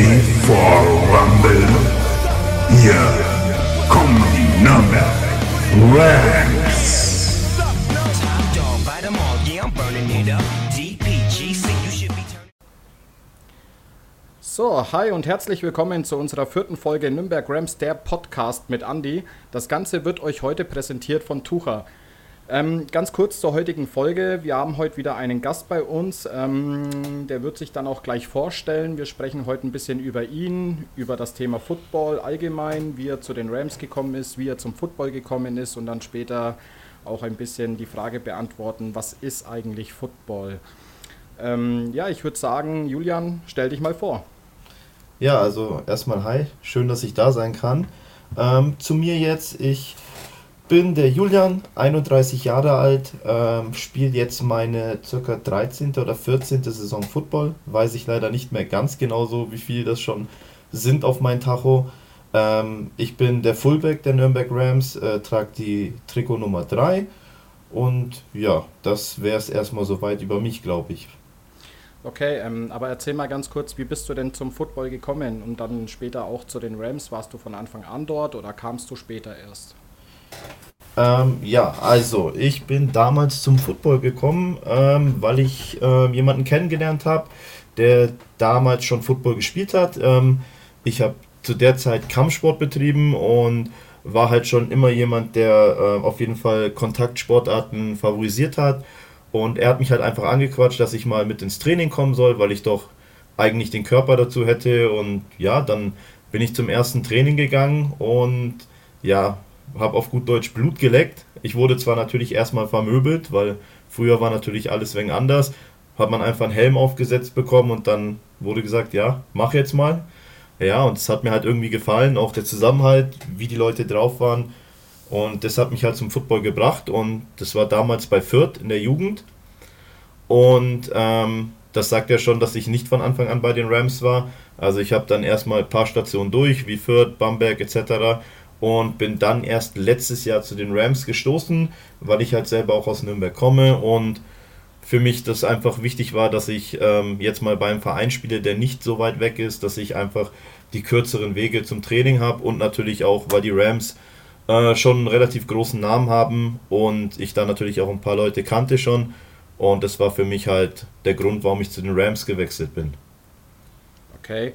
Ready for Rumble? Hier kommen die be turning. So, hi und herzlich willkommen zu unserer vierten Folge Nürnberg Rams, der Podcast mit Andy. Das Ganze wird euch heute präsentiert von Tucher. Ähm, ganz kurz zur heutigen Folge. Wir haben heute wieder einen Gast bei uns. Ähm, der wird sich dann auch gleich vorstellen. Wir sprechen heute ein bisschen über ihn, über das Thema Football allgemein, wie er zu den Rams gekommen ist, wie er zum Football gekommen ist und dann später auch ein bisschen die Frage beantworten, was ist eigentlich Football? Ähm, ja, ich würde sagen, Julian, stell dich mal vor. Ja, also erstmal hi, schön, dass ich da sein kann. Ähm, zu mir jetzt, ich bin der Julian, 31 Jahre alt, ähm, spiele jetzt meine circa 13. oder 14. Saison Football. Weiß ich leider nicht mehr ganz genau so, wie viel das schon sind auf mein Tacho. Ähm, ich bin der Fullback der Nürnberg Rams, äh, trage die Trikot Nummer 3 und ja, das wäre es erstmal soweit über mich, glaube ich. Okay, ähm, aber erzähl mal ganz kurz, wie bist du denn zum Football gekommen und dann später auch zu den Rams? Warst du von Anfang an dort oder kamst du später erst? Ähm, ja, also ich bin damals zum Football gekommen, ähm, weil ich ähm, jemanden kennengelernt habe, der damals schon Football gespielt hat. Ähm, ich habe zu der Zeit Kampfsport betrieben und war halt schon immer jemand, der äh, auf jeden Fall Kontaktsportarten favorisiert hat. Und er hat mich halt einfach angequatscht, dass ich mal mit ins Training kommen soll, weil ich doch eigentlich den Körper dazu hätte. Und ja, dann bin ich zum ersten Training gegangen und ja, habe auf gut Deutsch Blut geleckt. Ich wurde zwar natürlich erstmal vermöbelt, weil früher war natürlich alles wegen anders. Hat man einfach einen Helm aufgesetzt bekommen und dann wurde gesagt, ja, mach jetzt mal. Ja, und es hat mir halt irgendwie gefallen, auch der Zusammenhalt, wie die Leute drauf waren. Und das hat mich halt zum Football gebracht und das war damals bei Fürth in der Jugend. Und ähm, das sagt ja schon, dass ich nicht von Anfang an bei den Rams war. Also ich habe dann erstmal ein paar Stationen durch, wie Fürth, Bamberg etc und bin dann erst letztes Jahr zu den Rams gestoßen, weil ich halt selber auch aus Nürnberg komme und für mich das einfach wichtig war, dass ich ähm, jetzt mal beim Verein spiele, der nicht so weit weg ist, dass ich einfach die kürzeren Wege zum Training habe und natürlich auch, weil die Rams äh, schon einen relativ großen Namen haben und ich da natürlich auch ein paar Leute kannte schon und das war für mich halt der Grund, warum ich zu den Rams gewechselt bin. Okay.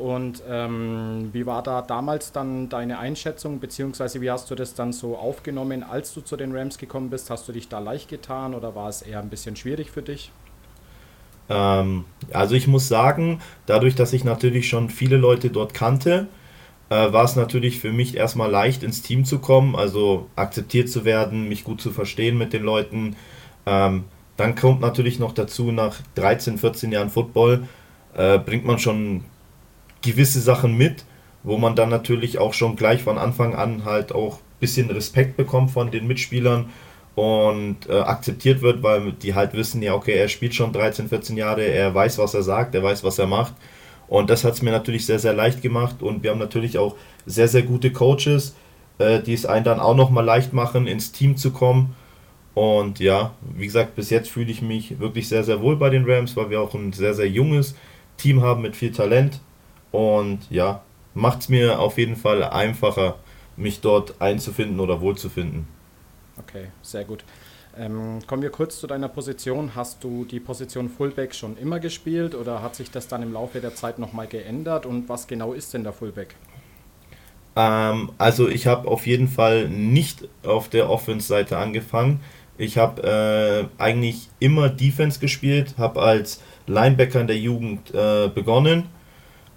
Und ähm, wie war da damals dann deine Einschätzung, beziehungsweise wie hast du das dann so aufgenommen, als du zu den Rams gekommen bist? Hast du dich da leicht getan oder war es eher ein bisschen schwierig für dich? Ähm, also ich muss sagen, dadurch, dass ich natürlich schon viele Leute dort kannte, äh, war es natürlich für mich erstmal leicht ins Team zu kommen, also akzeptiert zu werden, mich gut zu verstehen mit den Leuten. Ähm, dann kommt natürlich noch dazu, nach 13, 14 Jahren Football äh, bringt man schon gewisse Sachen mit, wo man dann natürlich auch schon gleich von Anfang an halt auch ein bisschen Respekt bekommt von den Mitspielern und äh, akzeptiert wird, weil die halt wissen, ja, okay, er spielt schon 13, 14 Jahre, er weiß, was er sagt, er weiß, was er macht. Und das hat es mir natürlich sehr, sehr leicht gemacht und wir haben natürlich auch sehr, sehr gute Coaches, äh, die es einen dann auch nochmal leicht machen, ins Team zu kommen. Und ja, wie gesagt, bis jetzt fühle ich mich wirklich sehr, sehr wohl bei den Rams, weil wir auch ein sehr, sehr junges Team haben mit viel Talent. Und ja, macht es mir auf jeden Fall einfacher, mich dort einzufinden oder wohlzufinden. Okay, sehr gut. Ähm, kommen wir kurz zu deiner Position. Hast du die Position Fullback schon immer gespielt oder hat sich das dann im Laufe der Zeit nochmal geändert? Und was genau ist denn der Fullback? Ähm, also ich habe auf jeden Fall nicht auf der Offense-Seite angefangen. Ich habe äh, eigentlich immer Defense gespielt, habe als Linebacker in der Jugend äh, begonnen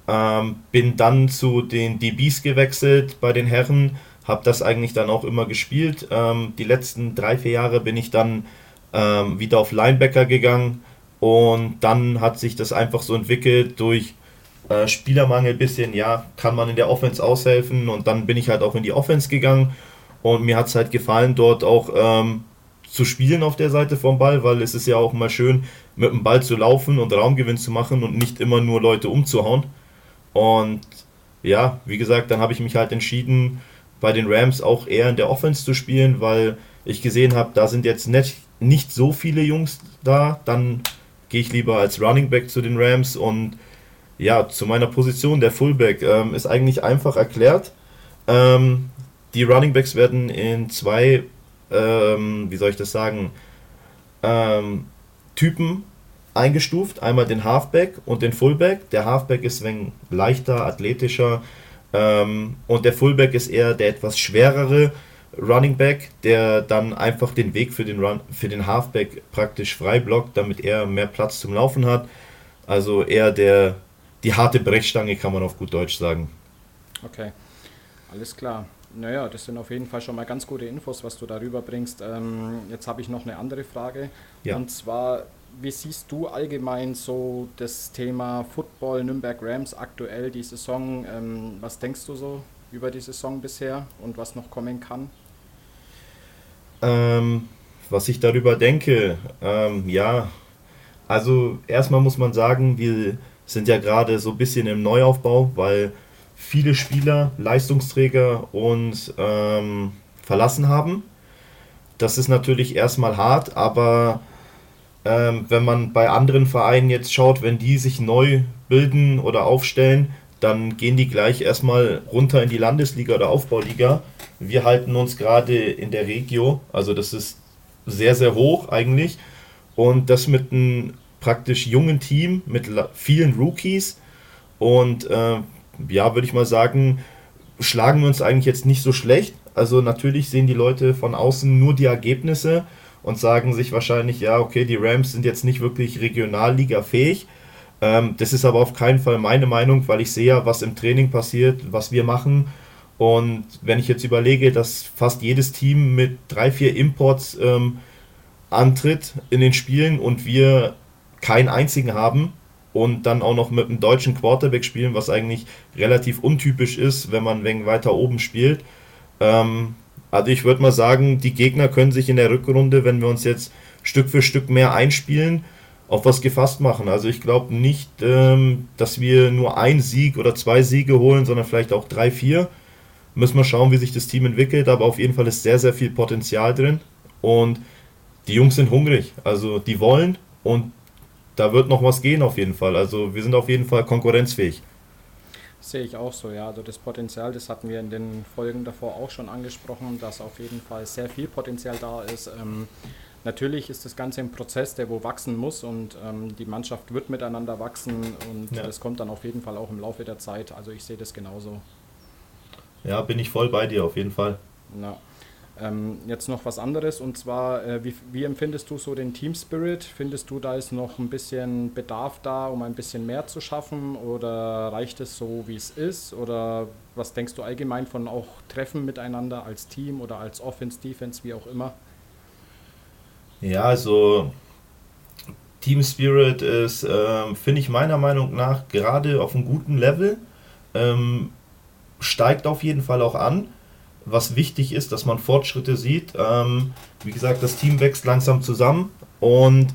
ähm, bin dann zu den DBs gewechselt bei den Herren, habe das eigentlich dann auch immer gespielt. Ähm, die letzten drei, vier Jahre bin ich dann ähm, wieder auf Linebacker gegangen und dann hat sich das einfach so entwickelt durch äh, Spielermangel bisschen, ja, kann man in der Offense aushelfen und dann bin ich halt auch in die Offense gegangen und mir hat es halt gefallen, dort auch ähm, zu spielen auf der Seite vom Ball, weil es ist ja auch mal schön, mit dem Ball zu laufen und Raumgewinn zu machen und nicht immer nur Leute umzuhauen. Und ja, wie gesagt, dann habe ich mich halt entschieden, bei den Rams auch eher in der Offense zu spielen, weil ich gesehen habe, da sind jetzt nicht, nicht so viele Jungs da. Dann gehe ich lieber als Running Back zu den Rams und ja, zu meiner Position, der Fullback, ähm, ist eigentlich einfach erklärt. Ähm, die Running Backs werden in zwei, ähm, wie soll ich das sagen, ähm, Typen eingestuft. Einmal den Halfback und den Fullback. Der Halfback ist ein leichter, athletischer ähm, und der Fullback ist eher der etwas schwerere Running Back, der dann einfach den Weg für den, Run, für den Halfback praktisch frei blockt, damit er mehr Platz zum Laufen hat. Also eher der, die harte Brechstange, kann man auf gut Deutsch sagen. Okay, alles klar. Naja, das sind auf jeden Fall schon mal ganz gute Infos, was du darüber bringst. Ähm, jetzt habe ich noch eine andere Frage. Ja. Und zwar, wie siehst du allgemein so das Thema Football Nürnberg Rams aktuell, die Saison? Ähm, was denkst du so über die Saison bisher und was noch kommen kann? Ähm, was ich darüber denke, ähm, ja, also erstmal muss man sagen, wir sind ja gerade so ein bisschen im Neuaufbau, weil viele Spieler, Leistungsträger uns ähm, verlassen haben. Das ist natürlich erstmal hart, aber ähm, wenn man bei anderen Vereinen jetzt schaut, wenn die sich neu bilden oder aufstellen, dann gehen die gleich erstmal runter in die Landesliga oder Aufbauliga. Wir halten uns gerade in der Regio, also das ist sehr, sehr hoch eigentlich. Und das mit einem praktisch jungen Team, mit vielen Rookies. Und äh, ja, würde ich mal sagen, schlagen wir uns eigentlich jetzt nicht so schlecht. Also natürlich sehen die Leute von außen nur die Ergebnisse und sagen sich wahrscheinlich, ja, okay, die Rams sind jetzt nicht wirklich Regionalliga fähig. Ähm, das ist aber auf keinen Fall meine Meinung, weil ich sehe ja, was im Training passiert, was wir machen. Und wenn ich jetzt überlege, dass fast jedes Team mit drei, vier Imports ähm, antritt in den Spielen und wir keinen einzigen haben, und dann auch noch mit einem deutschen Quarterback spielen, was eigentlich relativ untypisch ist, wenn man wegen weiter oben spielt. Ähm, also ich würde mal sagen, die Gegner können sich in der Rückrunde, wenn wir uns jetzt Stück für Stück mehr einspielen, auf was gefasst machen. Also ich glaube nicht, ähm, dass wir nur ein Sieg oder zwei Siege holen, sondern vielleicht auch drei, vier. Müssen wir schauen, wie sich das Team entwickelt, aber auf jeden Fall ist sehr, sehr viel Potenzial drin und die Jungs sind hungrig. Also die wollen und da wird noch was gehen auf jeden Fall. Also wir sind auf jeden Fall konkurrenzfähig. Sehe ich auch so, ja. Also das Potenzial, das hatten wir in den Folgen davor auch schon angesprochen, dass auf jeden Fall sehr viel Potenzial da ist. Ähm, natürlich ist das Ganze ein Prozess, der wo wachsen muss und ähm, die Mannschaft wird miteinander wachsen und ja. das kommt dann auf jeden Fall auch im Laufe der Zeit. Also ich sehe das genauso. Ja, bin ich voll bei dir auf jeden Fall. Na. Ähm, jetzt noch was anderes und zwar, äh, wie, wie, empfindest du so den Team Spirit? Findest du, da ist noch ein bisschen Bedarf da, um ein bisschen mehr zu schaffen oder reicht es so, wie es ist? Oder was denkst du allgemein von auch Treffen miteinander als Team oder als Offense, Defense, wie auch immer? Ja, also Team Spirit ist, ähm, finde ich meiner Meinung nach gerade auf einem guten Level, ähm, steigt auf jeden Fall auch an was wichtig ist, dass man Fortschritte sieht. Ähm, wie gesagt, das Team wächst langsam zusammen und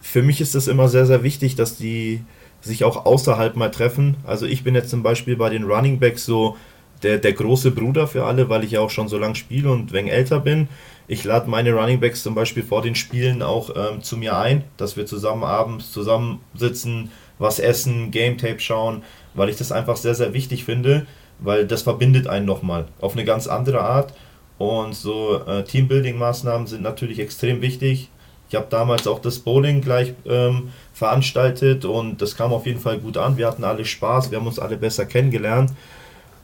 für mich ist es immer sehr, sehr wichtig, dass die sich auch außerhalb mal treffen. Also ich bin jetzt zum Beispiel bei den Running Backs so der, der große Bruder für alle, weil ich ja auch schon so lange spiele und wenn älter bin. Ich lade meine Running Backs zum Beispiel vor den Spielen auch ähm, zu mir ein, dass wir zusammen abends zusammensitzen, was essen, Game Tape schauen, weil ich das einfach sehr, sehr wichtig finde weil das verbindet einen nochmal auf eine ganz andere Art. Und so äh, Teambuilding-Maßnahmen sind natürlich extrem wichtig. Ich habe damals auch das Bowling gleich ähm, veranstaltet und das kam auf jeden Fall gut an. Wir hatten alle Spaß, wir haben uns alle besser kennengelernt.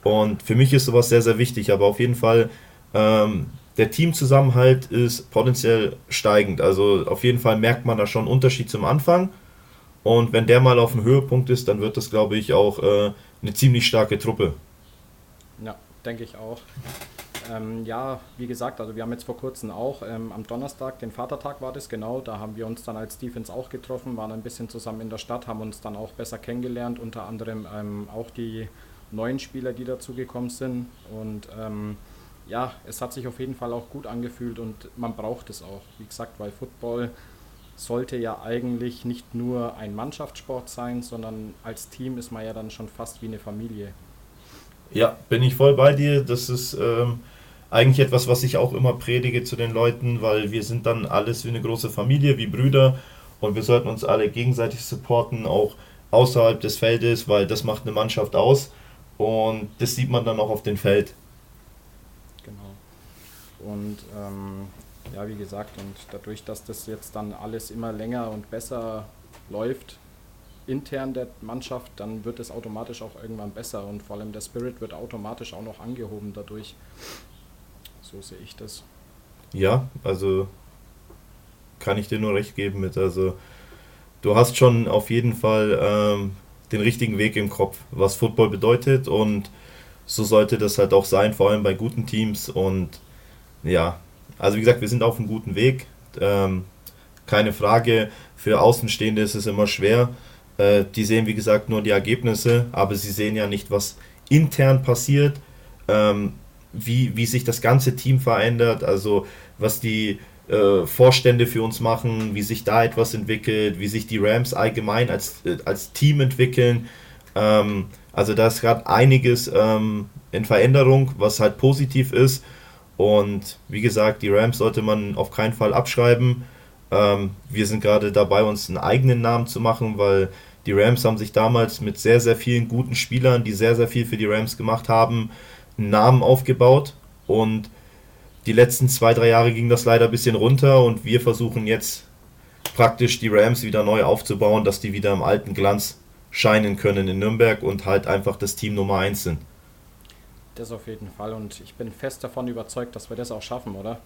Und für mich ist sowas sehr, sehr wichtig. Aber auf jeden Fall, ähm, der Teamzusammenhalt ist potenziell steigend. Also auf jeden Fall merkt man da schon einen Unterschied zum Anfang. Und wenn der mal auf dem Höhepunkt ist, dann wird das, glaube ich, auch äh, eine ziemlich starke Truppe denke ich auch. Ähm, ja, wie gesagt, also wir haben jetzt vor kurzem auch ähm, am Donnerstag, den Vatertag war das genau, da haben wir uns dann als Defense auch getroffen, waren ein bisschen zusammen in der Stadt, haben uns dann auch besser kennengelernt, unter anderem ähm, auch die neuen Spieler, die dazugekommen sind. Und ähm, ja, es hat sich auf jeden Fall auch gut angefühlt und man braucht es auch, wie gesagt, weil Football sollte ja eigentlich nicht nur ein Mannschaftssport sein, sondern als Team ist man ja dann schon fast wie eine Familie. Ja, bin ich voll bei dir. Das ist ähm, eigentlich etwas, was ich auch immer predige zu den Leuten, weil wir sind dann alles wie eine große Familie, wie Brüder und wir sollten uns alle gegenseitig supporten, auch außerhalb des Feldes, weil das macht eine Mannschaft aus und das sieht man dann auch auf dem Feld. Genau. Und ähm, ja, wie gesagt, und dadurch, dass das jetzt dann alles immer länger und besser läuft, intern der Mannschaft, dann wird es automatisch auch irgendwann besser und vor allem der Spirit wird automatisch auch noch angehoben dadurch. So sehe ich das. Ja, also kann ich dir nur recht geben mit. Also du hast schon auf jeden Fall ähm, den richtigen Weg im Kopf, was Football bedeutet und so sollte das halt auch sein, vor allem bei guten Teams und ja, also wie gesagt, wir sind auf einem guten Weg. Ähm, keine Frage, für Außenstehende ist es immer schwer. Äh, die sehen, wie gesagt, nur die Ergebnisse, aber sie sehen ja nicht, was intern passiert, ähm, wie, wie sich das ganze Team verändert, also was die äh, Vorstände für uns machen, wie sich da etwas entwickelt, wie sich die Rams allgemein als, äh, als Team entwickeln. Ähm, also da ist gerade einiges ähm, in Veränderung, was halt positiv ist. Und wie gesagt, die Rams sollte man auf keinen Fall abschreiben. Ähm, wir sind gerade dabei, uns einen eigenen Namen zu machen, weil die Rams haben sich damals mit sehr, sehr vielen guten Spielern, die sehr, sehr viel für die Rams gemacht haben, einen Namen aufgebaut. Und die letzten zwei, drei Jahre ging das leider ein bisschen runter und wir versuchen jetzt praktisch die Rams wieder neu aufzubauen, dass die wieder im alten Glanz scheinen können in Nürnberg und halt einfach das Team Nummer 1 sind. Das auf jeden Fall und ich bin fest davon überzeugt, dass wir das auch schaffen, oder?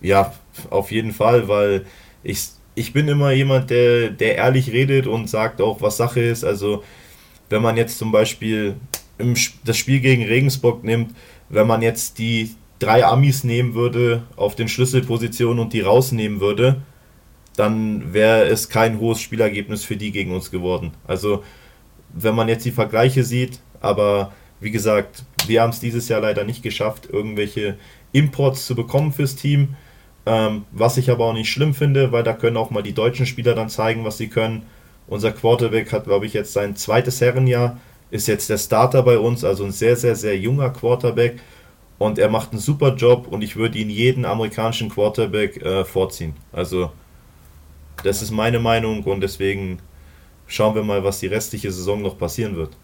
Ja, auf jeden Fall, weil ich, ich bin immer jemand, der, der ehrlich redet und sagt auch, was Sache ist. Also, wenn man jetzt zum Beispiel im, das Spiel gegen Regensburg nimmt, wenn man jetzt die drei Amis nehmen würde auf den Schlüsselpositionen und die rausnehmen würde, dann wäre es kein hohes Spielergebnis für die gegen uns geworden. Also, wenn man jetzt die Vergleiche sieht, aber wie gesagt, wir haben es dieses Jahr leider nicht geschafft, irgendwelche Imports zu bekommen fürs Team. Ähm, was ich aber auch nicht schlimm finde, weil da können auch mal die deutschen Spieler dann zeigen, was sie können. Unser Quarterback hat, glaube ich, jetzt sein zweites Herrenjahr, ist jetzt der Starter bei uns, also ein sehr, sehr, sehr junger Quarterback. Und er macht einen super Job und ich würde ihn jeden amerikanischen Quarterback äh, vorziehen. Also, das ist meine Meinung und deswegen schauen wir mal, was die restliche Saison noch passieren wird.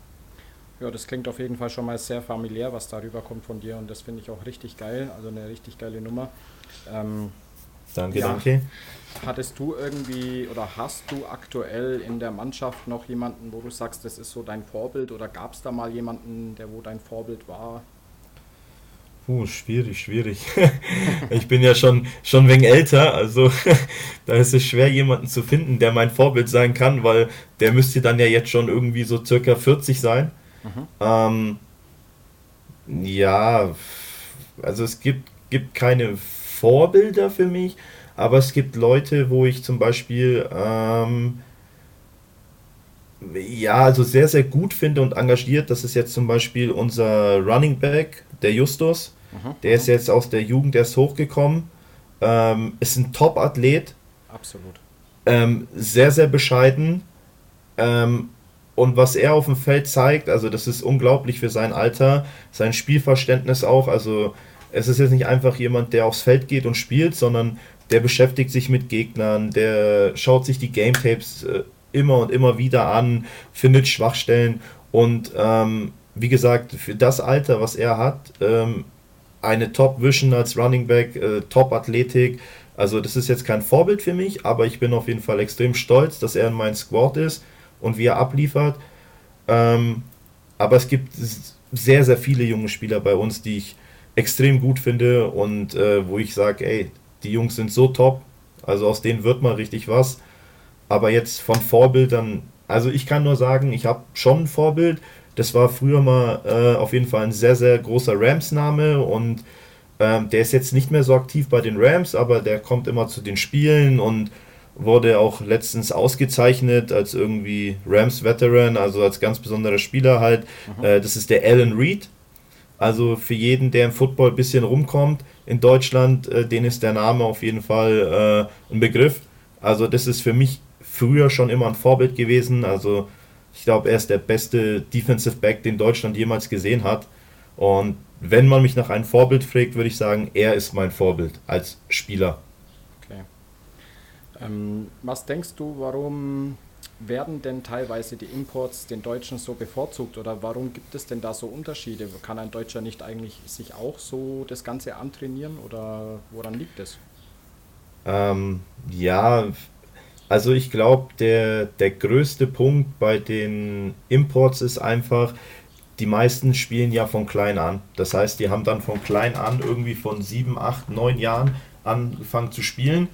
Ja, das klingt auf jeden Fall schon mal sehr familiär, was darüber kommt von dir und das finde ich auch richtig geil, also eine richtig geile Nummer. Ähm, danke, ja, danke. Hattest du irgendwie oder hast du aktuell in der Mannschaft noch jemanden, wo du sagst, das ist so dein Vorbild oder gab es da mal jemanden, der wo dein Vorbild war? Puh, schwierig, schwierig. ich bin ja schon, schon wenig älter, also da ist es schwer, jemanden zu finden, der mein Vorbild sein kann, weil der müsste dann ja jetzt schon irgendwie so circa 40 sein. Mhm. Ähm, ja, also es gibt, gibt keine Vorbilder für mich, aber es gibt Leute, wo ich zum Beispiel ähm, ja, also sehr, sehr gut finde und engagiert. Das ist jetzt zum Beispiel unser Running Back, der Justus. Mhm. Der ist jetzt aus der Jugend erst hochgekommen. Ähm, ist ein Top-Athlet. Absolut. Ähm, sehr, sehr bescheiden. Ähm, und was er auf dem Feld zeigt, also das ist unglaublich für sein Alter, sein Spielverständnis auch. Also es ist jetzt nicht einfach jemand, der aufs Feld geht und spielt, sondern der beschäftigt sich mit Gegnern, der schaut sich die Game Tapes äh, immer und immer wieder an, findet Schwachstellen und ähm, wie gesagt, für das Alter, was er hat, ähm, eine Top-Vision als Running Back, äh, Top-Athletik. Also das ist jetzt kein Vorbild für mich, aber ich bin auf jeden Fall extrem stolz, dass er in meinem Squad ist und wie er abliefert. Ähm, aber es gibt sehr, sehr viele junge Spieler bei uns, die ich extrem gut finde und äh, wo ich sage, ey, die Jungs sind so top, also aus denen wird mal richtig was. Aber jetzt von Vorbildern, also ich kann nur sagen, ich habe schon ein Vorbild. Das war früher mal äh, auf jeden Fall ein sehr, sehr großer Rams-Name und ähm, der ist jetzt nicht mehr so aktiv bei den Rams, aber der kommt immer zu den Spielen und wurde auch letztens ausgezeichnet als irgendwie Rams-Veteran, also als ganz besonderer Spieler halt. Äh, das ist der Alan Reed. Also für jeden, der im Football ein bisschen rumkommt in Deutschland, äh, den ist der Name auf jeden Fall äh, ein Begriff. Also das ist für mich früher schon immer ein Vorbild gewesen. Also ich glaube, er ist der beste Defensive Back, den Deutschland jemals gesehen hat. Und wenn man mich nach einem Vorbild fragt, würde ich sagen, er ist mein Vorbild als Spieler. Ähm, was denkst du, warum werden denn teilweise die Imports den Deutschen so bevorzugt oder warum gibt es denn da so Unterschiede? Kann ein Deutscher nicht eigentlich sich auch so das Ganze antrainieren oder woran liegt es? Ähm, ja, also ich glaube, der, der größte Punkt bei den Imports ist einfach, die meisten spielen ja von klein an. Das heißt, die haben dann von klein an irgendwie von 7, 8, 9 Jahren angefangen zu spielen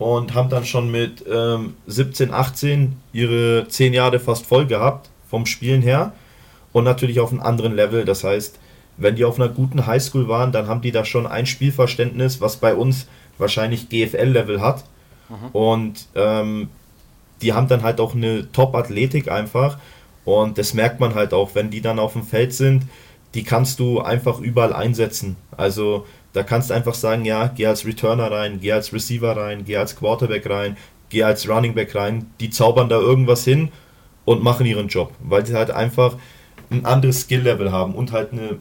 und haben dann schon mit ähm, 17, 18 ihre 10 Jahre fast voll gehabt vom Spielen her und natürlich auf einem anderen Level. Das heißt, wenn die auf einer guten Highschool waren, dann haben die da schon ein Spielverständnis, was bei uns wahrscheinlich GFL-Level hat. Mhm. Und ähm, die haben dann halt auch eine Top-Athletik einfach. Und das merkt man halt auch, wenn die dann auf dem Feld sind, die kannst du einfach überall einsetzen. Also da kannst du einfach sagen, ja, geh als Returner rein, geh als Receiver rein, geh als Quarterback rein, geh als Running Back rein. Die zaubern da irgendwas hin und machen ihren Job, weil sie halt einfach ein anderes Skill-Level haben und halt eine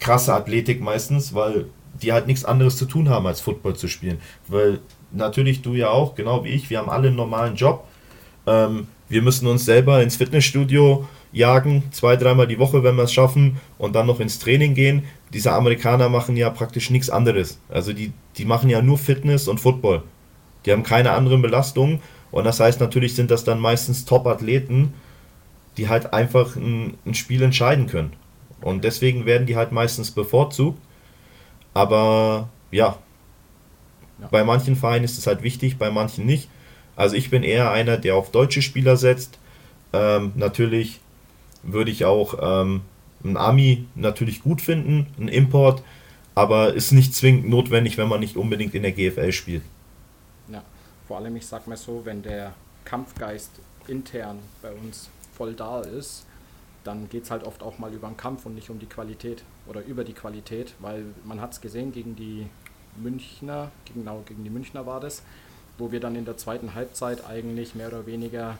krasse Athletik meistens, weil die halt nichts anderes zu tun haben, als Football zu spielen. Weil natürlich du ja auch, genau wie ich, wir haben alle einen normalen Job. Ähm, wir müssen uns selber ins Fitnessstudio jagen, zwei, dreimal die Woche, wenn wir es schaffen, und dann noch ins Training gehen. Diese Amerikaner machen ja praktisch nichts anderes. Also die, die machen ja nur Fitness und Football. Die haben keine anderen Belastungen. Und das heißt, natürlich sind das dann meistens Top-Athleten, die halt einfach ein, ein Spiel entscheiden können. Und deswegen werden die halt meistens bevorzugt. Aber ja, ja. bei manchen Vereinen ist es halt wichtig, bei manchen nicht. Also ich bin eher einer, der auf deutsche Spieler setzt. Ähm, natürlich würde ich auch ähm, ein Ami natürlich gut finden, ein Import, aber ist nicht zwingend notwendig, wenn man nicht unbedingt in der GFL spielt. Ja, vor allem, ich sag mal so, wenn der Kampfgeist intern bei uns voll da ist, dann geht es halt oft auch mal über den Kampf und nicht um die Qualität oder über die Qualität, weil man hat es gesehen gegen die Münchner, genau gegen die Münchner war das, wo wir dann in der zweiten Halbzeit eigentlich mehr oder weniger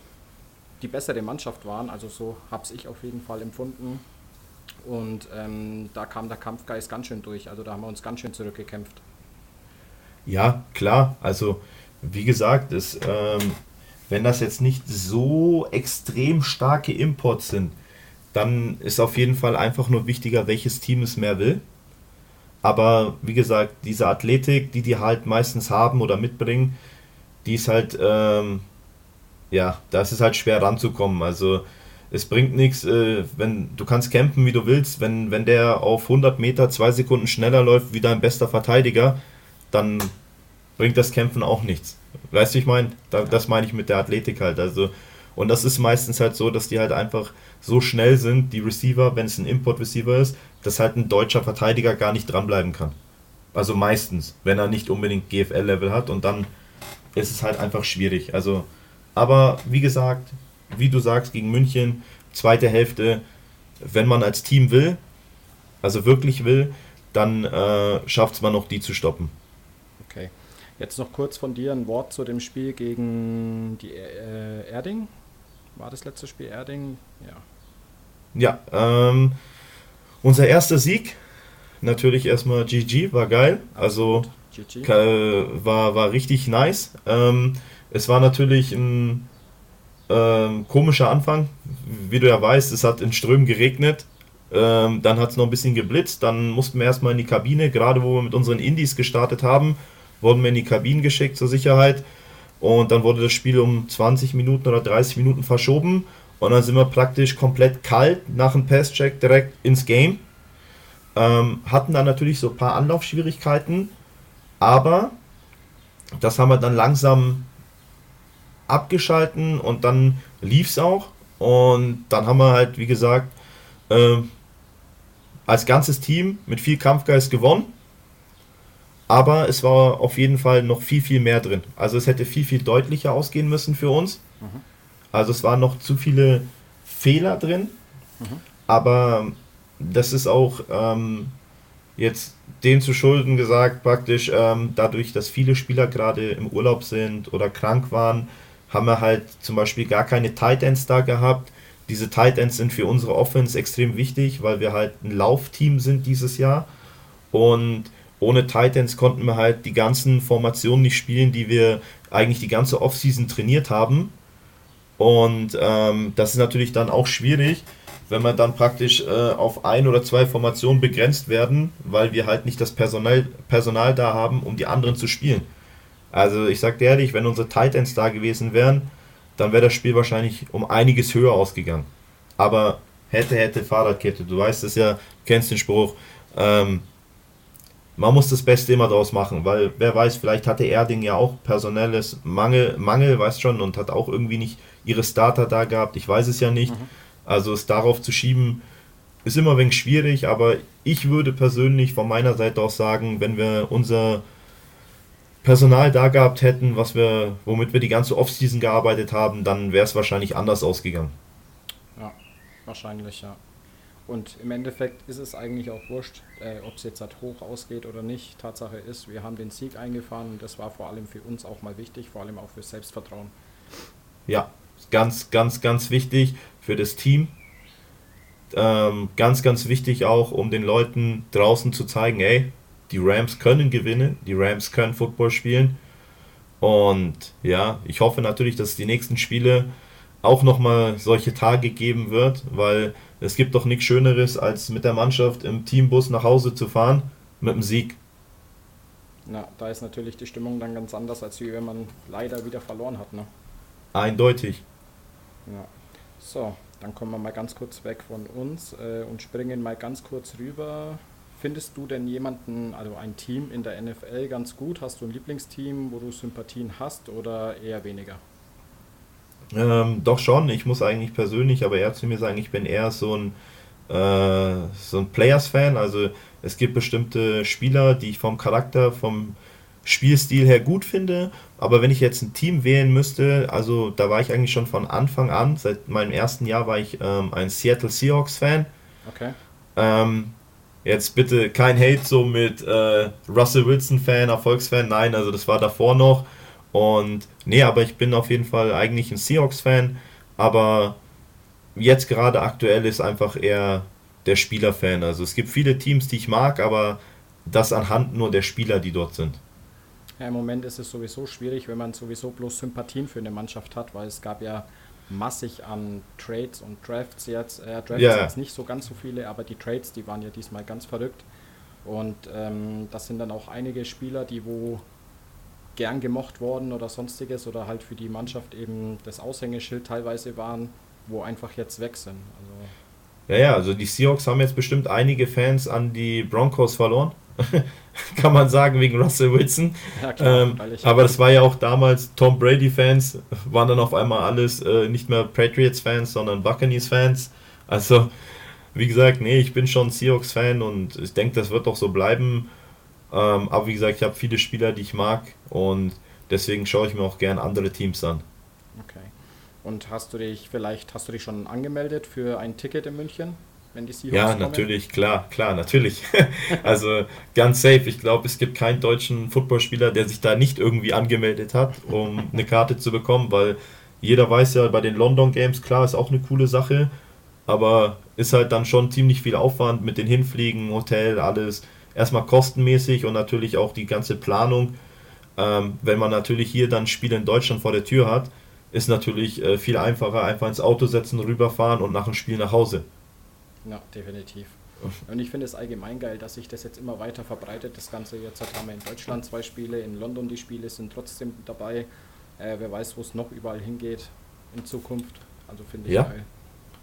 die bessere Mannschaft waren. Also so habe ich auf jeden Fall empfunden. Und ähm, da kam der Kampfgeist ganz schön durch. Also da haben wir uns ganz schön zurückgekämpft. Ja, klar. Also wie gesagt, es, ähm, wenn das jetzt nicht so extrem starke Imports sind, dann ist auf jeden Fall einfach nur wichtiger, welches Team es mehr will. Aber wie gesagt, diese Athletik, die die halt meistens haben oder mitbringen, die ist halt ähm, ja, da ist es halt schwer ranzukommen. Also es bringt nichts, äh, wenn du kannst campen, wie du willst, wenn, wenn der auf 100 Meter zwei Sekunden schneller läuft wie dein bester Verteidiger, dann bringt das Kämpfen auch nichts. Weißt du, ich meine, da, das meine ich mit der Athletik halt. Also und das ist meistens halt so, dass die halt einfach so schnell sind, die Receiver, wenn es ein Import-Receiver ist, dass halt ein deutscher Verteidiger gar nicht dranbleiben kann. Also meistens, wenn er nicht unbedingt GFL-Level hat und dann ist es halt einfach schwierig. Also aber wie gesagt, wie du sagst, gegen München, zweite Hälfte, wenn man als Team will, also wirklich will, dann äh, schafft es man noch, die zu stoppen. Okay. Jetzt noch kurz von dir ein Wort zu dem Spiel gegen die äh, Erding. War das letzte Spiel Erding? Ja. Ja, ähm, unser erster Sieg, natürlich erstmal GG, war geil. Also GG. war, war richtig nice. Ähm, es war natürlich ein ähm, komischer Anfang. Wie du ja weißt, es hat in Strömen geregnet. Ähm, dann hat es noch ein bisschen geblitzt. Dann mussten wir erstmal in die Kabine. Gerade wo wir mit unseren Indies gestartet haben, wurden wir in die Kabinen geschickt zur Sicherheit. Und dann wurde das Spiel um 20 Minuten oder 30 Minuten verschoben. Und dann sind wir praktisch komplett kalt nach dem Passcheck direkt ins Game. Ähm, hatten dann natürlich so ein paar Anlaufschwierigkeiten. Aber das haben wir dann langsam abgeschalten und dann lief es auch. Und dann haben wir halt, wie gesagt, äh, als ganzes Team mit viel Kampfgeist gewonnen. Aber es war auf jeden Fall noch viel, viel mehr drin. Also es hätte viel, viel deutlicher ausgehen müssen für uns. Mhm. Also es waren noch zu viele Fehler drin. Mhm. Aber das ist auch ähm, jetzt dem zu Schulden gesagt, praktisch ähm, dadurch, dass viele Spieler gerade im Urlaub sind oder krank waren, haben wir halt zum Beispiel gar keine Tight Ends da gehabt. Diese Tight Ends sind für unsere Offense extrem wichtig, weil wir halt ein Laufteam sind dieses Jahr. Und ohne Tight Ends konnten wir halt die ganzen Formationen nicht spielen, die wir eigentlich die ganze Offseason trainiert haben. Und ähm, das ist natürlich dann auch schwierig, wenn man dann praktisch äh, auf ein oder zwei Formationen begrenzt werden, weil wir halt nicht das Personal, Personal da haben, um die anderen zu spielen. Also ich sag dir ehrlich, wenn unsere Titans da gewesen wären, dann wäre das Spiel wahrscheinlich um einiges höher ausgegangen. Aber hätte, hätte, Fahrradkette, du weißt es ja, kennst den Spruch. Ähm, man muss das Beste immer daraus machen, weil wer weiß, vielleicht hatte Erding ja auch personelles Mangel, Mangel, weißt schon, und hat auch irgendwie nicht ihre Starter da gehabt. Ich weiß es ja nicht. Mhm. Also es darauf zu schieben, ist immer ein wenig schwierig, aber ich würde persönlich von meiner Seite aus sagen, wenn wir unser Personal da gehabt hätten, was wir, womit wir die ganze Offseason gearbeitet haben, dann wäre es wahrscheinlich anders ausgegangen. Ja, wahrscheinlich, ja. Und im Endeffekt ist es eigentlich auch wurscht, äh, ob es jetzt halt hoch ausgeht oder nicht. Tatsache ist, wir haben den Sieg eingefahren und das war vor allem für uns auch mal wichtig, vor allem auch für Selbstvertrauen. Ja, ganz, ganz, ganz wichtig für das Team. Ähm, ganz, ganz wichtig auch, um den Leuten draußen zu zeigen, ey, die Rams können gewinnen, die Rams können Football spielen. Und ja, ich hoffe natürlich, dass es die nächsten Spiele auch nochmal solche Tage geben wird, weil es gibt doch nichts Schöneres, als mit der Mannschaft im Teambus nach Hause zu fahren mit dem Sieg. Na, da ist natürlich die Stimmung dann ganz anders, als wenn man leider wieder verloren hat. Ne? Eindeutig. Ja. So, dann kommen wir mal ganz kurz weg von uns äh, und springen mal ganz kurz rüber. Findest du denn jemanden, also ein Team in der NFL ganz gut? Hast du ein Lieblingsteam, wo du Sympathien hast oder eher weniger? Ähm, doch schon, ich muss eigentlich persönlich, aber eher zu mir sagen, ich bin eher so ein, äh, so ein Players-Fan. Also es gibt bestimmte Spieler, die ich vom Charakter, vom Spielstil her gut finde. Aber wenn ich jetzt ein Team wählen müsste, also da war ich eigentlich schon von Anfang an, seit meinem ersten Jahr war ich ähm, ein Seattle Seahawks-Fan. Okay. Ähm, jetzt bitte kein Hate so mit äh, Russell Wilson-Fan, Erfolgsfan, nein, also das war davor noch. Und nee, aber ich bin auf jeden Fall eigentlich ein Seahawks-Fan, aber jetzt gerade aktuell ist einfach eher der Spieler-Fan. Also es gibt viele Teams, die ich mag, aber das anhand nur der Spieler, die dort sind. Ja, Im Moment ist es sowieso schwierig, wenn man sowieso bloß Sympathien für eine Mannschaft hat, weil es gab ja massig an Trades und Drafts jetzt. Äh, Drafts ja. jetzt nicht so ganz so viele, aber die Trades, die waren ja diesmal ganz verrückt. Und ähm, das sind dann auch einige Spieler, die wo gern gemocht worden oder sonstiges oder halt für die Mannschaft eben das Aushängeschild teilweise waren, wo einfach jetzt weg sind. Also ja, ja, also die Seahawks haben jetzt bestimmt einige Fans an die Broncos verloren. Kann man sagen, wegen Russell Wilson. Ja, klar, ähm, aber das war ja auch damals Tom Brady-Fans, waren dann auf einmal alles äh, nicht mehr Patriots-Fans, sondern Buccaneers-Fans. Also, wie gesagt, nee, ich bin schon Seahawks-Fan und ich denke, das wird auch so bleiben. Ähm, aber wie gesagt, ich habe viele Spieler, die ich mag und deswegen schaue ich mir auch gern andere Teams an. Okay. Und hast du dich vielleicht, hast du dich schon angemeldet für ein Ticket in München? Wenn die Seahawks ja, kommen? natürlich, klar, klar, natürlich. also ganz safe. Ich glaube, es gibt keinen deutschen Footballspieler, der sich da nicht irgendwie angemeldet hat, um eine Karte zu bekommen, weil jeder weiß ja, bei den London Games, klar, ist auch eine coole Sache, aber ist halt dann schon ziemlich viel Aufwand mit den Hinfliegen, Hotel, alles erstmal kostenmäßig und natürlich auch die ganze Planung. Ähm, wenn man natürlich hier dann Spiele in Deutschland vor der Tür hat, ist natürlich äh, viel einfacher, einfach ins Auto setzen, rüberfahren und nach dem Spiel nach Hause. Ja, definitiv. Und ich finde es allgemein geil, dass sich das jetzt immer weiter verbreitet. Das Ganze jetzt haben wir in Deutschland zwei Spiele, in London die Spiele sind trotzdem dabei. Äh, wer weiß, wo es noch überall hingeht in Zukunft. Also finde ich ja. geil.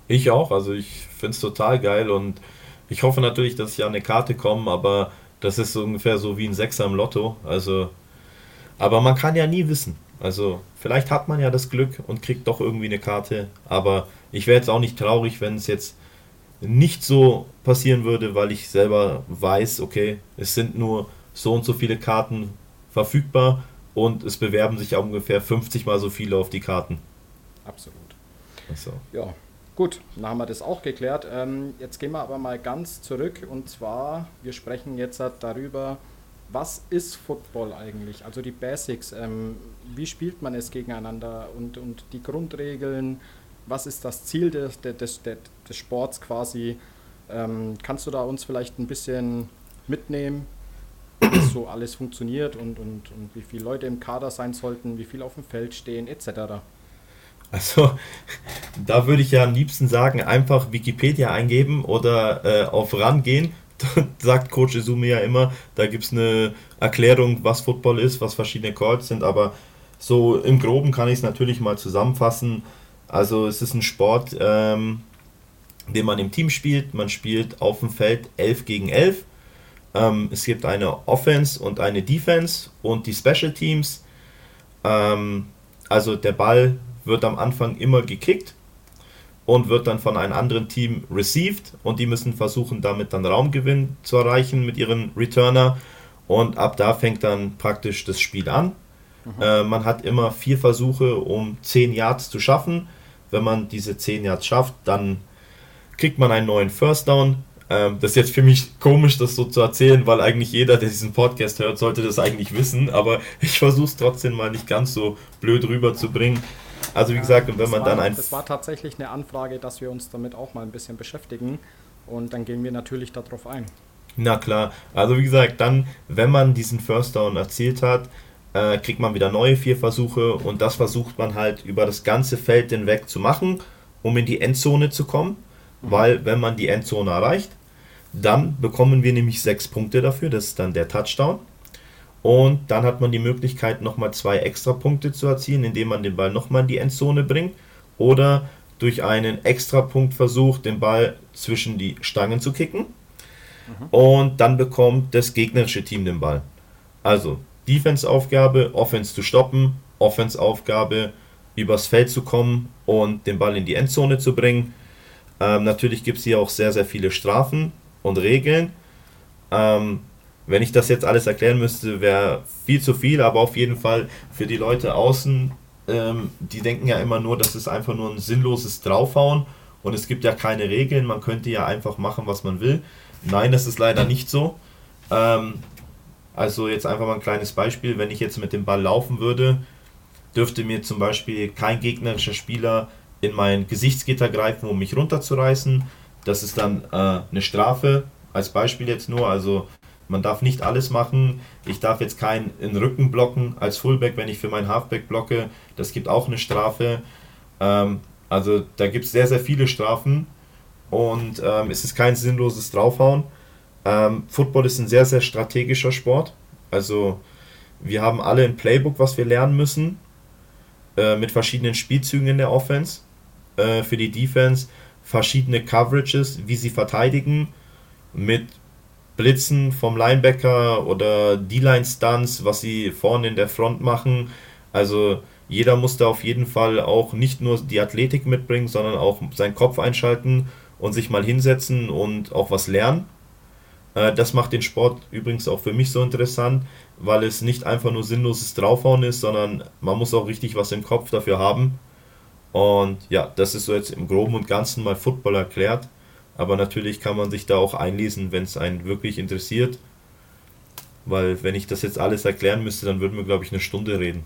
Ich auch, also ich finde es total geil und ich hoffe natürlich, dass ich an eine Karte komme, aber das ist so ungefähr so wie ein Sechser im Lotto. Also, aber man kann ja nie wissen. Also, vielleicht hat man ja das Glück und kriegt doch irgendwie eine Karte. Aber ich wäre jetzt auch nicht traurig, wenn es jetzt nicht so passieren würde, weil ich selber weiß, okay, es sind nur so und so viele Karten verfügbar und es bewerben sich ja ungefähr 50 mal so viele auf die Karten. Absolut. Also. Ja, Gut, dann haben wir das auch geklärt. Ähm, jetzt gehen wir aber mal ganz zurück und zwar, wir sprechen jetzt darüber, was ist Football eigentlich? Also die Basics, ähm, wie spielt man es gegeneinander und, und die Grundregeln, was ist das Ziel des, des, des, Sports quasi? Ähm, kannst du da uns vielleicht ein bisschen mitnehmen, wie so alles funktioniert und, und, und wie viele Leute im Kader sein sollten, wie viel auf dem Feld stehen, etc.? Also da würde ich ja am liebsten sagen, einfach Wikipedia eingeben oder äh, auf RAN gehen. Sagt Coach Izumi ja immer, da gibt es eine Erklärung, was Football ist, was verschiedene Calls sind, aber so im Groben kann ich es natürlich mal zusammenfassen. Also es ist ein Sport, ähm, den man im Team spielt. Man spielt auf dem Feld 11 gegen 11. Ähm, es gibt eine Offense und eine Defense und die Special Teams. Ähm, also der Ball wird am Anfang immer gekickt und wird dann von einem anderen Team received und die müssen versuchen, damit dann Raumgewinn zu erreichen mit ihren Returner und ab da fängt dann praktisch das Spiel an. Mhm. Äh, man hat immer vier Versuche, um 10 Yards zu schaffen. Wenn man diese 10 Yards schafft, dann kriegt man einen neuen First Down. Ähm, das ist jetzt für mich komisch, das so zu erzählen, weil eigentlich jeder, der diesen Podcast hört, sollte das eigentlich wissen. Aber ich versuche es trotzdem mal nicht ganz so blöd rüberzubringen. Also wie gesagt, wenn man war, dann ein... Das war tatsächlich eine Anfrage, dass wir uns damit auch mal ein bisschen beschäftigen und dann gehen wir natürlich darauf ein. Na klar, also wie gesagt, dann, wenn man diesen First Down erzielt hat, äh, kriegt man wieder neue vier Versuche und das versucht man halt über das ganze Feld hinweg zu machen, um in die Endzone zu kommen, mhm. weil wenn man die Endzone erreicht, dann bekommen wir nämlich sechs Punkte dafür, das ist dann der Touchdown. Und dann hat man die Möglichkeit, nochmal zwei extra Punkte zu erzielen, indem man den Ball nochmal in die Endzone bringt. Oder durch einen extra Punkt versucht, den Ball zwischen die Stangen zu kicken. Mhm. Und dann bekommt das gegnerische Team den Ball. Also Defense-Aufgabe, Offense zu stoppen, Offense-Aufgabe, übers Feld zu kommen und den Ball in die Endzone zu bringen. Ähm, natürlich gibt es hier auch sehr, sehr viele Strafen und Regeln. Ähm, wenn ich das jetzt alles erklären müsste, wäre viel zu viel, aber auf jeden Fall für die Leute außen, ähm, die denken ja immer nur, das ist einfach nur ein sinnloses Draufhauen und es gibt ja keine Regeln, man könnte ja einfach machen, was man will. Nein, das ist leider nicht so. Ähm, also jetzt einfach mal ein kleines Beispiel, wenn ich jetzt mit dem Ball laufen würde, dürfte mir zum Beispiel kein gegnerischer Spieler in mein Gesichtsgitter greifen, um mich runterzureißen. Das ist dann äh, eine Strafe, als Beispiel jetzt nur. Also man darf nicht alles machen. Ich darf jetzt keinen in Rücken blocken als Fullback, wenn ich für meinen Halfback blocke. Das gibt auch eine Strafe. Ähm, also da gibt es sehr, sehr viele Strafen und ähm, es ist kein sinnloses Draufhauen. Ähm, Football ist ein sehr, sehr strategischer Sport. Also wir haben alle ein Playbook, was wir lernen müssen, äh, mit verschiedenen Spielzügen in der Offense. Äh, für die Defense verschiedene Coverages, wie sie verteidigen, mit Blitzen vom Linebacker oder D-Line-Stunts, was sie vorne in der Front machen. Also jeder muss da auf jeden Fall auch nicht nur die Athletik mitbringen, sondern auch seinen Kopf einschalten und sich mal hinsetzen und auch was lernen. Äh, das macht den Sport übrigens auch für mich so interessant, weil es nicht einfach nur sinnloses Draufhauen ist, sondern man muss auch richtig was im Kopf dafür haben. Und ja, das ist so jetzt im Groben und Ganzen mal Football erklärt. Aber natürlich kann man sich da auch einlesen, wenn es einen wirklich interessiert. Weil wenn ich das jetzt alles erklären müsste, dann würden wir, glaube ich, eine Stunde reden.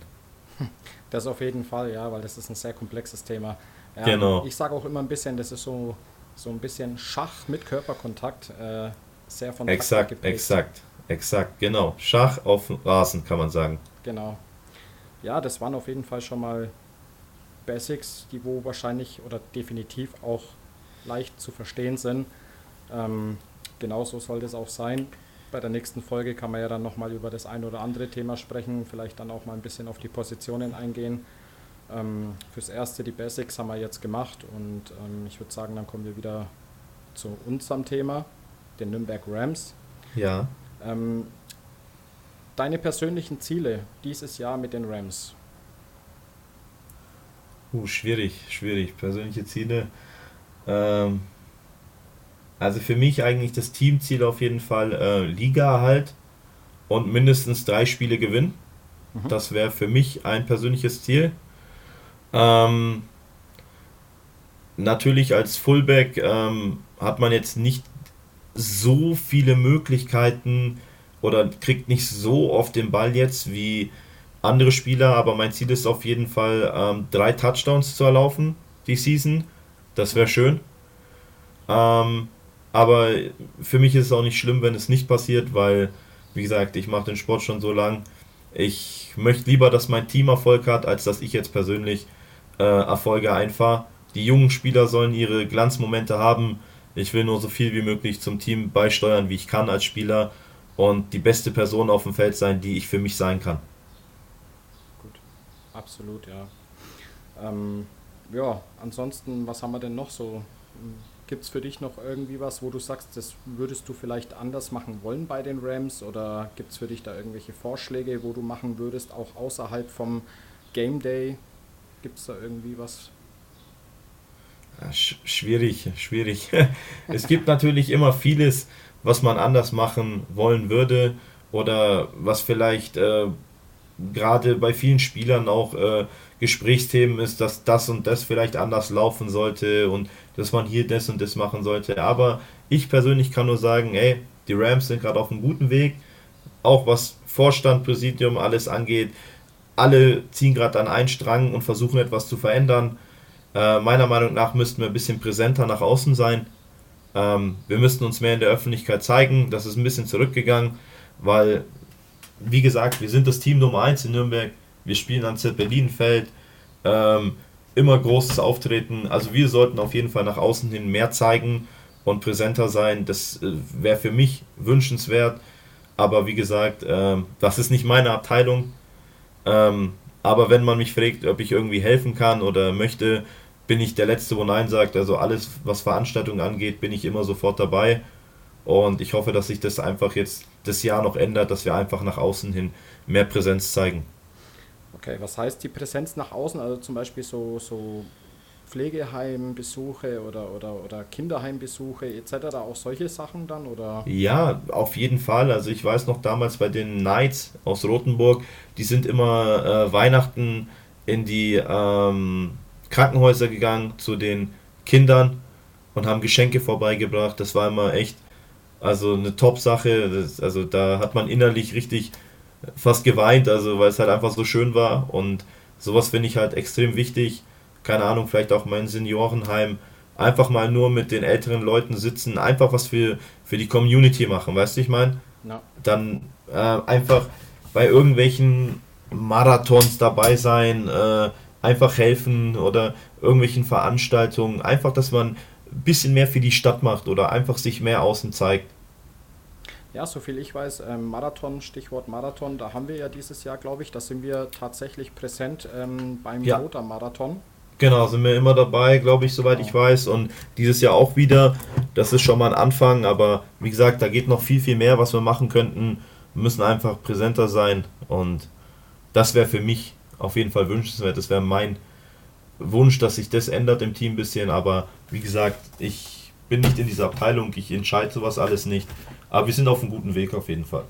Das auf jeden Fall, ja, weil das ist ein sehr komplexes Thema. Ja, genau. Ich sage auch immer ein bisschen, das ist so, so ein bisschen Schach mit Körperkontakt. Äh, sehr von Exakt, geprägt. exakt, exakt, genau. Schach auf Rasen, kann man sagen. Genau. Ja, das waren auf jeden Fall schon mal Basics, die wo wahrscheinlich oder definitiv auch leicht zu verstehen sind. Ähm, genauso sollte es auch sein. Bei der nächsten Folge kann man ja dann nochmal über das ein oder andere Thema sprechen, vielleicht dann auch mal ein bisschen auf die Positionen eingehen. Ähm, fürs Erste die Basics haben wir jetzt gemacht und ähm, ich würde sagen, dann kommen wir wieder zu unserem Thema, den Nürnberg Rams. Ja. Ähm, deine persönlichen Ziele dieses Jahr mit den Rams? Uh, schwierig, schwierig. Persönliche Ziele. Ähm, also für mich eigentlich das Teamziel auf jeden Fall äh, Liga halt und mindestens drei Spiele gewinnen. Mhm. Das wäre für mich ein persönliches Ziel. Ähm, natürlich als Fullback ähm, hat man jetzt nicht so viele Möglichkeiten oder kriegt nicht so oft den Ball jetzt wie andere Spieler, aber mein Ziel ist auf jeden Fall ähm, drei Touchdowns zu erlaufen die Season das wäre schön. Ähm, aber für mich ist es auch nicht schlimm, wenn es nicht passiert, weil, wie gesagt, ich mache den Sport schon so lang. Ich möchte lieber, dass mein Team Erfolg hat, als dass ich jetzt persönlich äh, Erfolge einfach. Die jungen Spieler sollen ihre Glanzmomente haben. Ich will nur so viel wie möglich zum Team beisteuern, wie ich kann als Spieler und die beste Person auf dem Feld sein, die ich für mich sein kann. Gut, absolut, ja. Ähm, ja, ansonsten, was haben wir denn noch so? Gibt es für dich noch irgendwie was, wo du sagst, das würdest du vielleicht anders machen wollen bei den Rams? Oder gibt es für dich da irgendwelche Vorschläge, wo du machen würdest, auch außerhalb vom Game Day? Gibt es da irgendwie was? Schwierig, schwierig. es gibt natürlich immer vieles, was man anders machen wollen würde oder was vielleicht äh, gerade bei vielen Spielern auch äh, Gesprächsthemen ist, dass das und das vielleicht anders laufen sollte und dass man hier das und das machen sollte. Aber ich persönlich kann nur sagen, ey, die Rams sind gerade auf einem guten Weg, auch was Vorstand, Präsidium, alles angeht. Alle ziehen gerade an einen Strang und versuchen etwas zu verändern. Äh, meiner Meinung nach müssten wir ein bisschen präsenter nach außen sein. Ähm, wir müssten uns mehr in der Öffentlichkeit zeigen. Das ist ein bisschen zurückgegangen, weil, wie gesagt, wir sind das Team Nummer 1 in Nürnberg. Wir spielen an Zeppelinfeld. Ähm, immer großes Auftreten. Also wir sollten auf jeden Fall nach außen hin mehr zeigen und präsenter sein. Das äh, wäre für mich wünschenswert. Aber wie gesagt, äh, das ist nicht meine Abteilung. Ähm, aber wenn man mich fragt, ob ich irgendwie helfen kann oder möchte, bin ich der Letzte, wo Nein sagt. Also alles, was Veranstaltungen angeht, bin ich immer sofort dabei. Und ich hoffe, dass sich das einfach jetzt das Jahr noch ändert, dass wir einfach nach außen hin mehr Präsenz zeigen. Okay, was heißt die Präsenz nach außen? Also zum Beispiel so, so Pflegeheimbesuche oder, oder, oder Kinderheimbesuche etc. Auch solche Sachen dann? Oder? Ja, auf jeden Fall. Also ich weiß noch damals bei den Knights aus Rothenburg, die sind immer äh, Weihnachten in die ähm, Krankenhäuser gegangen zu den Kindern und haben Geschenke vorbeigebracht. Das war immer echt also eine Top-Sache. Also da hat man innerlich richtig fast geweint, also weil es halt einfach so schön war und sowas finde ich halt extrem wichtig. Keine Ahnung, vielleicht auch mein Seniorenheim. Einfach mal nur mit den älteren Leuten sitzen, einfach was für, für die Community machen, weißt du, ich meine? Ja. Dann äh, einfach bei irgendwelchen Marathons dabei sein, äh, einfach helfen oder irgendwelchen Veranstaltungen. Einfach, dass man ein bisschen mehr für die Stadt macht oder einfach sich mehr außen zeigt. Ja, soviel ich weiß, ähm, Marathon, Stichwort Marathon, da haben wir ja dieses Jahr, glaube ich, da sind wir tatsächlich präsent ähm, beim Ja. Motor-Marathon. Genau, sind wir immer dabei, glaube ich, soweit ich weiß. Und dieses Jahr auch wieder. Das ist schon mal ein Anfang, aber wie gesagt, da geht noch viel, viel mehr, was wir machen könnten. Wir müssen einfach präsenter sein. Und das wäre für mich auf jeden Fall wünschenswert. Das wäre mein Wunsch, dass sich das ändert im Team ein bisschen. Aber wie gesagt, ich bin nicht in dieser Abteilung. Ich entscheide sowas alles nicht. Aber wir sind auf einem guten Weg auf jeden Fall.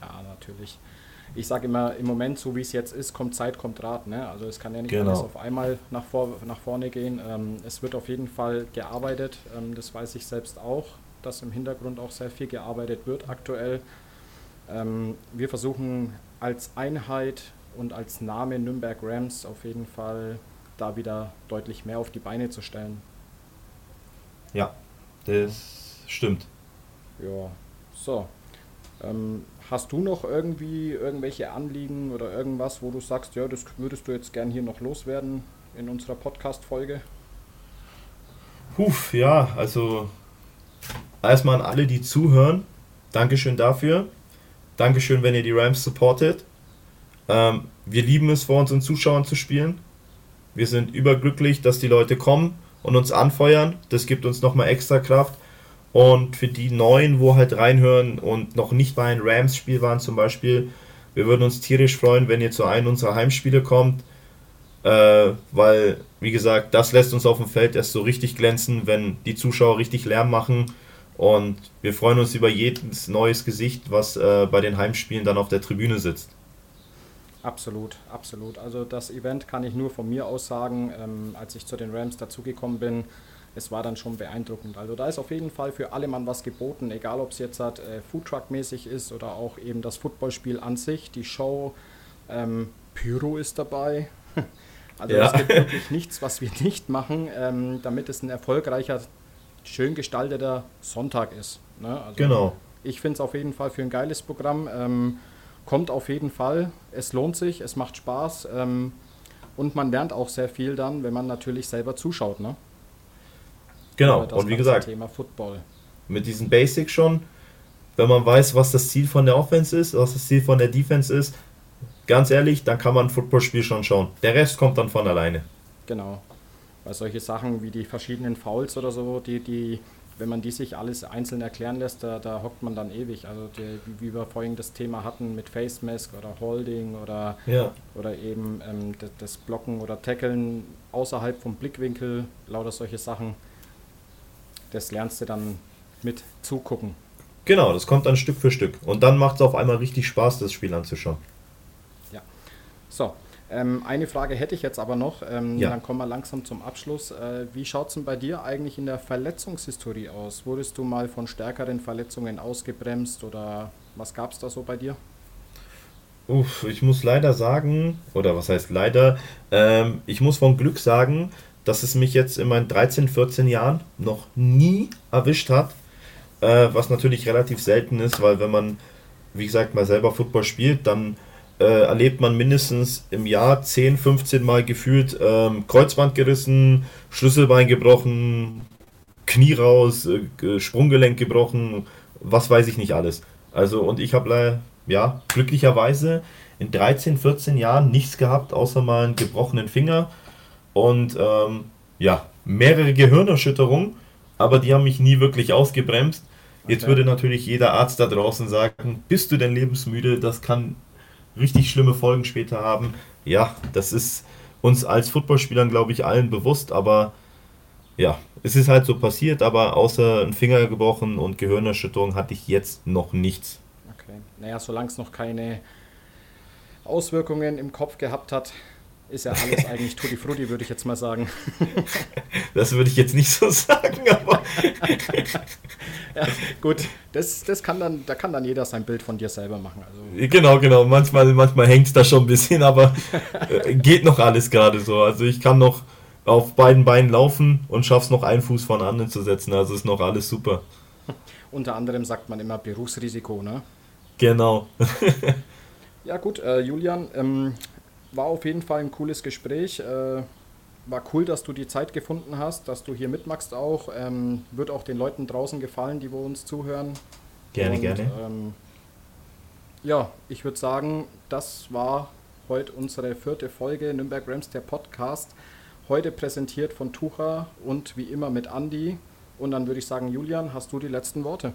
Ja, natürlich. Ich sage immer, im Moment, so wie es jetzt ist, kommt Zeit, kommt Rat. Ne? Also es kann ja nicht Genau. alles auf einmal nach, vor, nach vorne gehen. Ähm, es wird auf jeden Fall gearbeitet. Ähm, das weiß ich selbst auch, dass im Hintergrund auch sehr viel gearbeitet wird aktuell. Ähm, wir versuchen als Einheit und als Name Nürnberg Rams auf jeden Fall da wieder deutlich mehr auf die Beine zu stellen. Ja, das stimmt. Ja, so. Ähm, hast du noch irgendwie irgendwelche Anliegen oder irgendwas, wo du sagst, ja, das würdest du jetzt gern hier noch loswerden in unserer Podcast-Folge? Huf, ja, also erstmal an alle, die zuhören. Dankeschön dafür. Dankeschön, wenn ihr die Rams supportet. Ähm, wir lieben es, vor unseren Zuschauern zu spielen. Wir sind überglücklich, dass die Leute kommen und uns anfeuern. Das gibt uns nochmal extra Kraft. Und für die Neuen, wo halt reinhören und noch nicht bei einem Rams-Spiel waren zum Beispiel, wir würden uns tierisch freuen, wenn ihr zu einem unserer Heimspiele kommt. Äh, weil, wie gesagt, das lässt uns auf dem Feld erst so richtig glänzen, wenn die Zuschauer richtig Lärm machen. Und wir freuen uns über jedes neues Gesicht, was äh, bei den Heimspielen dann auf der Tribüne sitzt. Absolut, absolut. Also das Event kann ich nur von mir aus sagen, ähm, als ich zu den Rams dazugekommen bin, es war dann schon beeindruckend. Also da ist auf jeden Fall für alle Mann was geboten, egal ob es jetzt halt, äh, Foodtruck-mäßig ist oder auch eben das Footballspiel an sich, die Show, ähm, Pyro ist dabei. Also Ja. es gibt wirklich nichts, was wir nicht machen, ähm, damit es ein erfolgreicher, schön gestalteter Sonntag ist. Ne? Also Genau. ich finde es auf jeden Fall für ein geiles Programm. Ähm, kommt auf jeden Fall. Es lohnt sich, es macht Spaß. Ähm, Und man lernt auch sehr viel dann, wenn man natürlich selber zuschaut. Ne? Genau, und wie gesagt, Thema Football. mit diesen Basics schon, wenn man weiß, was das Ziel von der Offense ist, was das Ziel von der Defense ist, ganz ehrlich, dann kann man ein Footballspiel schon schauen. Der Rest kommt dann von alleine. Genau. Weil solche Sachen wie die verschiedenen Fouls oder so, die, die, wenn man die sich alles einzeln erklären lässt, da, da hockt man dann ewig. Also die, wie wir vorhin das Thema hatten mit Face Mask oder Holding oder, Ja, oder eben ähm, das, das Blocken oder Tackeln außerhalb vom Blickwinkel, lauter solche Sachen. Das lernst du dann mit zugucken. genau, das kommt dann Stück für Stück. Und dann macht es auf einmal richtig Spaß, das Spiel anzuschauen. Ja. So, ähm, eine Frage hätte ich jetzt aber noch. Ähm, Ja. Dann kommen wir langsam zum Abschluss. Äh, wie schaut es denn bei dir eigentlich in der Verletzungshistorie aus? Wurdest du mal von stärkeren Verletzungen ausgebremst oder was gab es da so bei dir? Uff, ich muss leider sagen, oder was heißt leider, ähm, ich muss von Glück sagen, dass es mich jetzt in meinen 13, 14 Jahren noch nie erwischt hat, äh, was natürlich relativ selten ist, weil wenn man, wie gesagt, mal selber Football spielt, dann äh, erlebt man mindestens im Jahr 10, 15 Mal gefühlt ähm, Kreuzband gerissen, Schlüsselbein gebrochen, Knie raus, äh, Sprunggelenk gebrochen, was weiß ich nicht alles. Also und ich habe ja glücklicherweise in 13, 14 Jahren nichts gehabt, außer mal einen gebrochenen Finger und ähm, ja, mehrere Gehirnerschütterungen, aber die haben mich nie wirklich ausgebremst. Jetzt Okay. würde natürlich jeder Arzt da draußen sagen, bist du denn lebensmüde? Das kann richtig schlimme Folgen später haben. Ja, das ist uns als Footballspielern, glaube ich, allen bewusst, aber ja, es ist halt so passiert, aber außer ein Finger gebrochen und Gehirnerschütterung hatte ich jetzt noch nichts. Okay. Naja, solange es noch keine Auswirkungen im Kopf gehabt hat, ist ja alles eigentlich Tutti Frutti, würde ich jetzt mal sagen. Das würde ich jetzt nicht so sagen, aber Ja, gut, das, das kann dann, da kann dann jeder sein Bild von dir selber machen. Also, genau, genau. Manchmal, manchmal hängt es da schon ein bisschen, aber äh, geht noch alles gerade so. Also ich kann noch auf beiden Beinen laufen und schaff's noch einen Fuß von anderen zu setzen. Also ist noch alles super. unter anderem sagt man immer Berufsrisiko, ne? Genau. Ja gut, äh, Julian, ähm, war auf jeden Fall ein cooles Gespräch. Äh, war cool, dass du die Zeit gefunden hast, dass du hier mitmachst auch. Ähm, wird auch den Leuten draußen gefallen, die wo uns zuhören. Gerne, Und, gerne. Ähm, ja, ich würde sagen, das war heute unsere vierte Folge Nürnberg Rams, der Podcast. Heute präsentiert von Tucher und wie immer mit Andy. Und dann würde ich sagen, Julian, hast du die letzten Worte?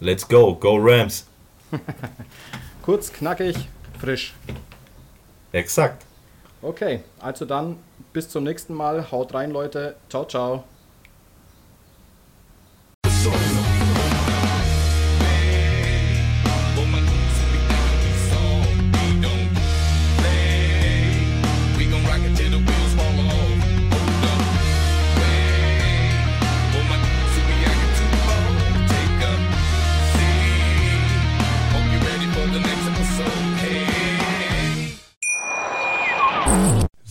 Let's go. Go Rams. Kurz, knackig, frisch. Exakt. Okay, also dann bis zum nächsten Mal. Haut rein, Leute. Ciao, ciao.